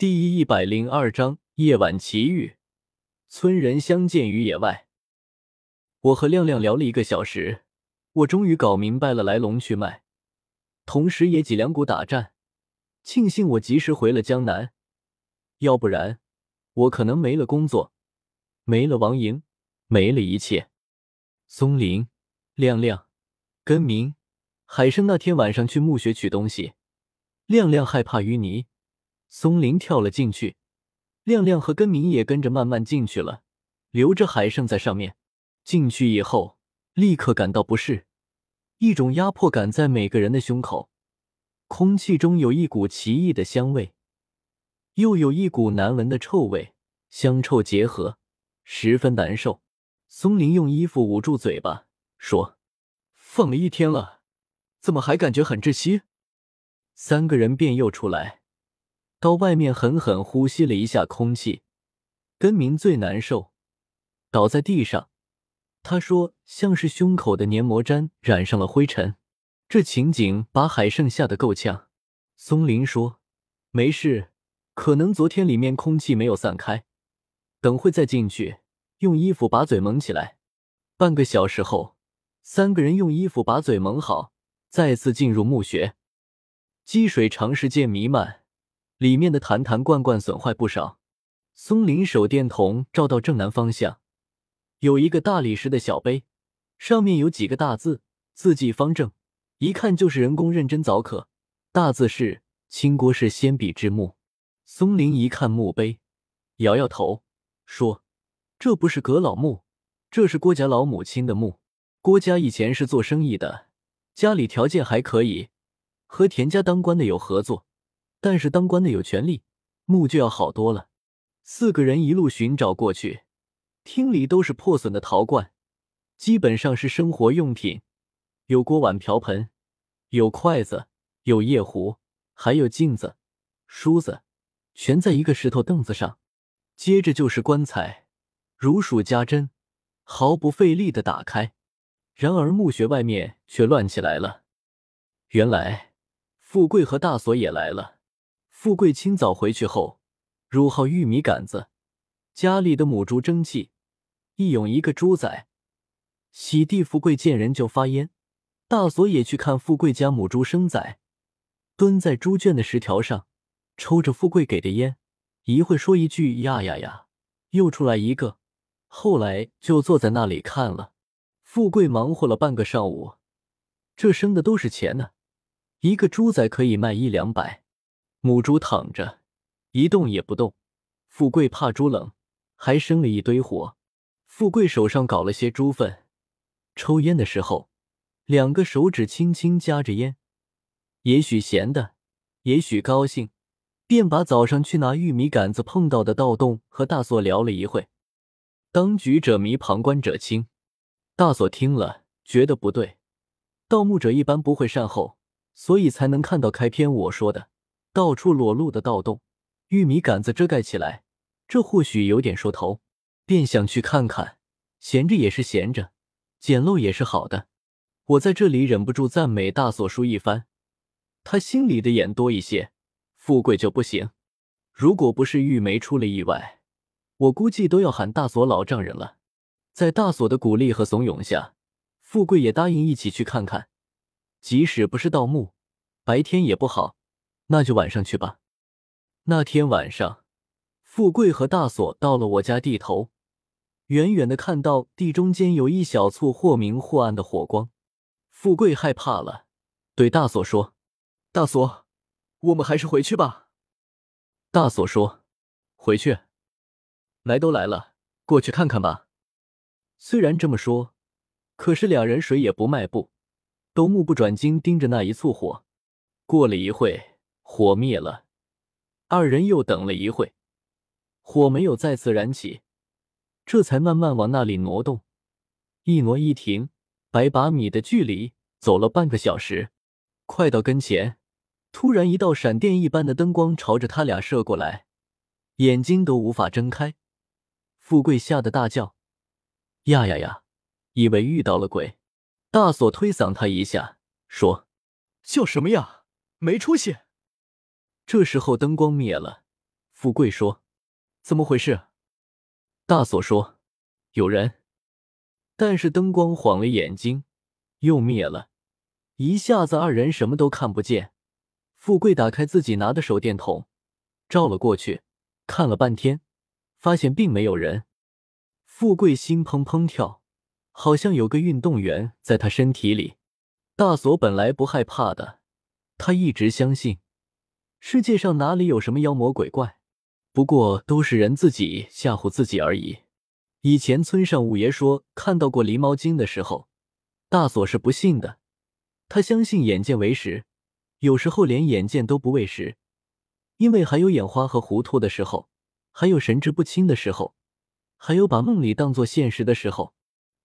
第一百零二章夜晚奇遇。村人相见于野外。我和亮亮聊了一个小时，我终于搞明白了来龙去脉，同时也脊梁骨打颤。庆幸我及时回了江南，要不然我可能没了工作，没了王莹，没了一切。松林、亮亮、根明、海生那天晚上去墓穴取东西，亮亮害怕淤泥，松林跳了进去。亮亮和根明也跟着慢慢进去了，留着海胜在上面。进去以后，立刻感到不适，一种压迫感在每个人的胸口。空气中有一股奇异的香味，又有一股难闻的臭味，香臭结合，十分难受。松林用衣服捂住嘴巴，说：“放了一天了，怎么还感觉很窒息？”三个人便又出来。到外面狠狠呼吸了一下空气，根明最难受，倒在地上。他说：“像是胸口的黏膜毡染上了灰尘。”这情景把海胜吓得够呛。松林说：“没事，可能昨天里面空气没有散开，等会再进去，用衣服把嘴蒙起来。”半个小时后，三个人用衣服把嘴蒙好，再次进入墓穴。积水长时间弥漫。里面的坛坛罐罐损坏不少。松林手电筒照到正南方向，有一个大理石的小碑，上面有几个大字，字迹方正，一看就是人工认真凿刻。大字是“清郭氏先妣之墓”。松林一看墓碑，摇摇头说：“这不是葛老墓，这是郭家老母亲的墓。郭家以前是做生意的，家里条件还可以，和田家当官的有合作。”但是当官的有权利，墓就要好多了。四个人一路寻找过去，厅里都是破损的陶罐，基本上是生活用品，有锅碗瓢盆，有筷子，有夜壶，还有镜子、梳子，全在一个石头凳子上。接着就是棺材，如数家珍，毫不费力的打开。然而墓穴外面却乱起来了。原来富贵和大锁也来了。富贵清早回去后，乳好玉米杆子，家里的母猪争气，一涌一个猪仔。喜地富贵见人就发烟，大锁也去看富贵家母猪生崽，蹲在猪圈的石条上，抽着富贵给的烟，一会说一句呀呀呀，又出来一个，后来就坐在那里看了。富贵忙活了半个上午，这生的都是钱呢，一个猪仔可以卖一两百。母猪躺着，一动也不动。富贵怕猪冷，还生了一堆火。富贵手上搞了些猪粪，抽烟的时候，两个手指轻轻夹着烟，也许闲的，也许高兴，便把早上去拿玉米杆子碰到的盗洞和大锁聊了一会。当局者迷，旁观者清。大锁听了，觉得不对。盗墓者一般不会善后，所以才能看到开篇我说的。到处裸露的盗洞，玉米杆子遮盖起来，这或许有点说头，便想去看看。闲着也是闲着，捡漏也是好的。我在这里忍不住赞美大锁叔一番，他心里的眼多一些。富贵就不行，如果不是玉梅出了意外，我估计都要喊大锁老丈人了。在大锁的鼓励和怂恿下，富贵也答应一起去看看，即使不是盗墓，白天也不好。那就晚上去吧。那天晚上，富贵和大锁到了我家地头，远远的看到地中间有一小簇或明或暗的火光。富贵害怕了，对大锁说：“大锁，我们还是回去吧。”大锁说：“回去？来都来了，过去看看吧。”虽然这么说，可是两人谁也不迈步，都目不转睛盯着那一簇火。过了一会。火灭了，二人又等了一会，火没有再次燃起，这才慢慢往那里挪动，一挪一停，百把米的距离，走了半个小时，快到跟前，突然一道闪电一般的灯光朝着他俩射过来，眼睛都无法睁开。富贵吓得大叫：“呀呀呀！”以为遇到了鬼。大锁推搡他一下，说：“叫什么呀？没出息！”这时候灯光灭了，富贵说：“怎么回事？”大锁说：“有人。”但是灯光晃了眼睛，又灭了，一下子二人什么都看不见。富贵打开自己拿的手电筒，照了过去，看了半天，发现并没有人。富贵心砰砰跳，好像有个运动员在他身体里。大锁本来不害怕的，他一直相信世界上哪里有什么妖魔鬼怪，不过都是人自己吓唬自己而已。以前村上五爷说看到过狸猫精的时候，大锁是不信的。他相信眼见为实，有时候连眼见都不为实，因为还有眼花和糊涂的时候，还有神志不清的时候，还有把梦里当作现实的时候。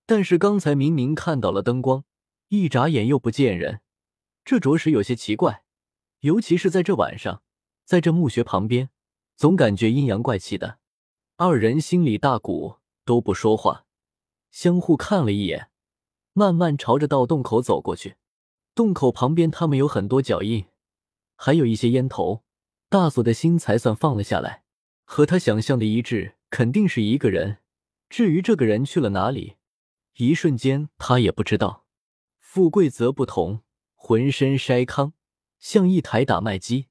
但是刚才明明看到了灯光，一眨眼又不见人，这着实有些奇怪。尤其是在这晚上，在这墓穴旁边，总感觉阴阳怪气的。二人心里大鼓。都不说话，相互看了一眼，慢慢朝着盗洞口走过去。洞口旁边，他们有很多脚印，还有一些烟头。大锁的心才算放了下来，和他想象的一致，肯定是一个人。至于这个人去了哪里，一瞬间他也不知道。富贵则不同，浑身筛糠，像一台打麦机。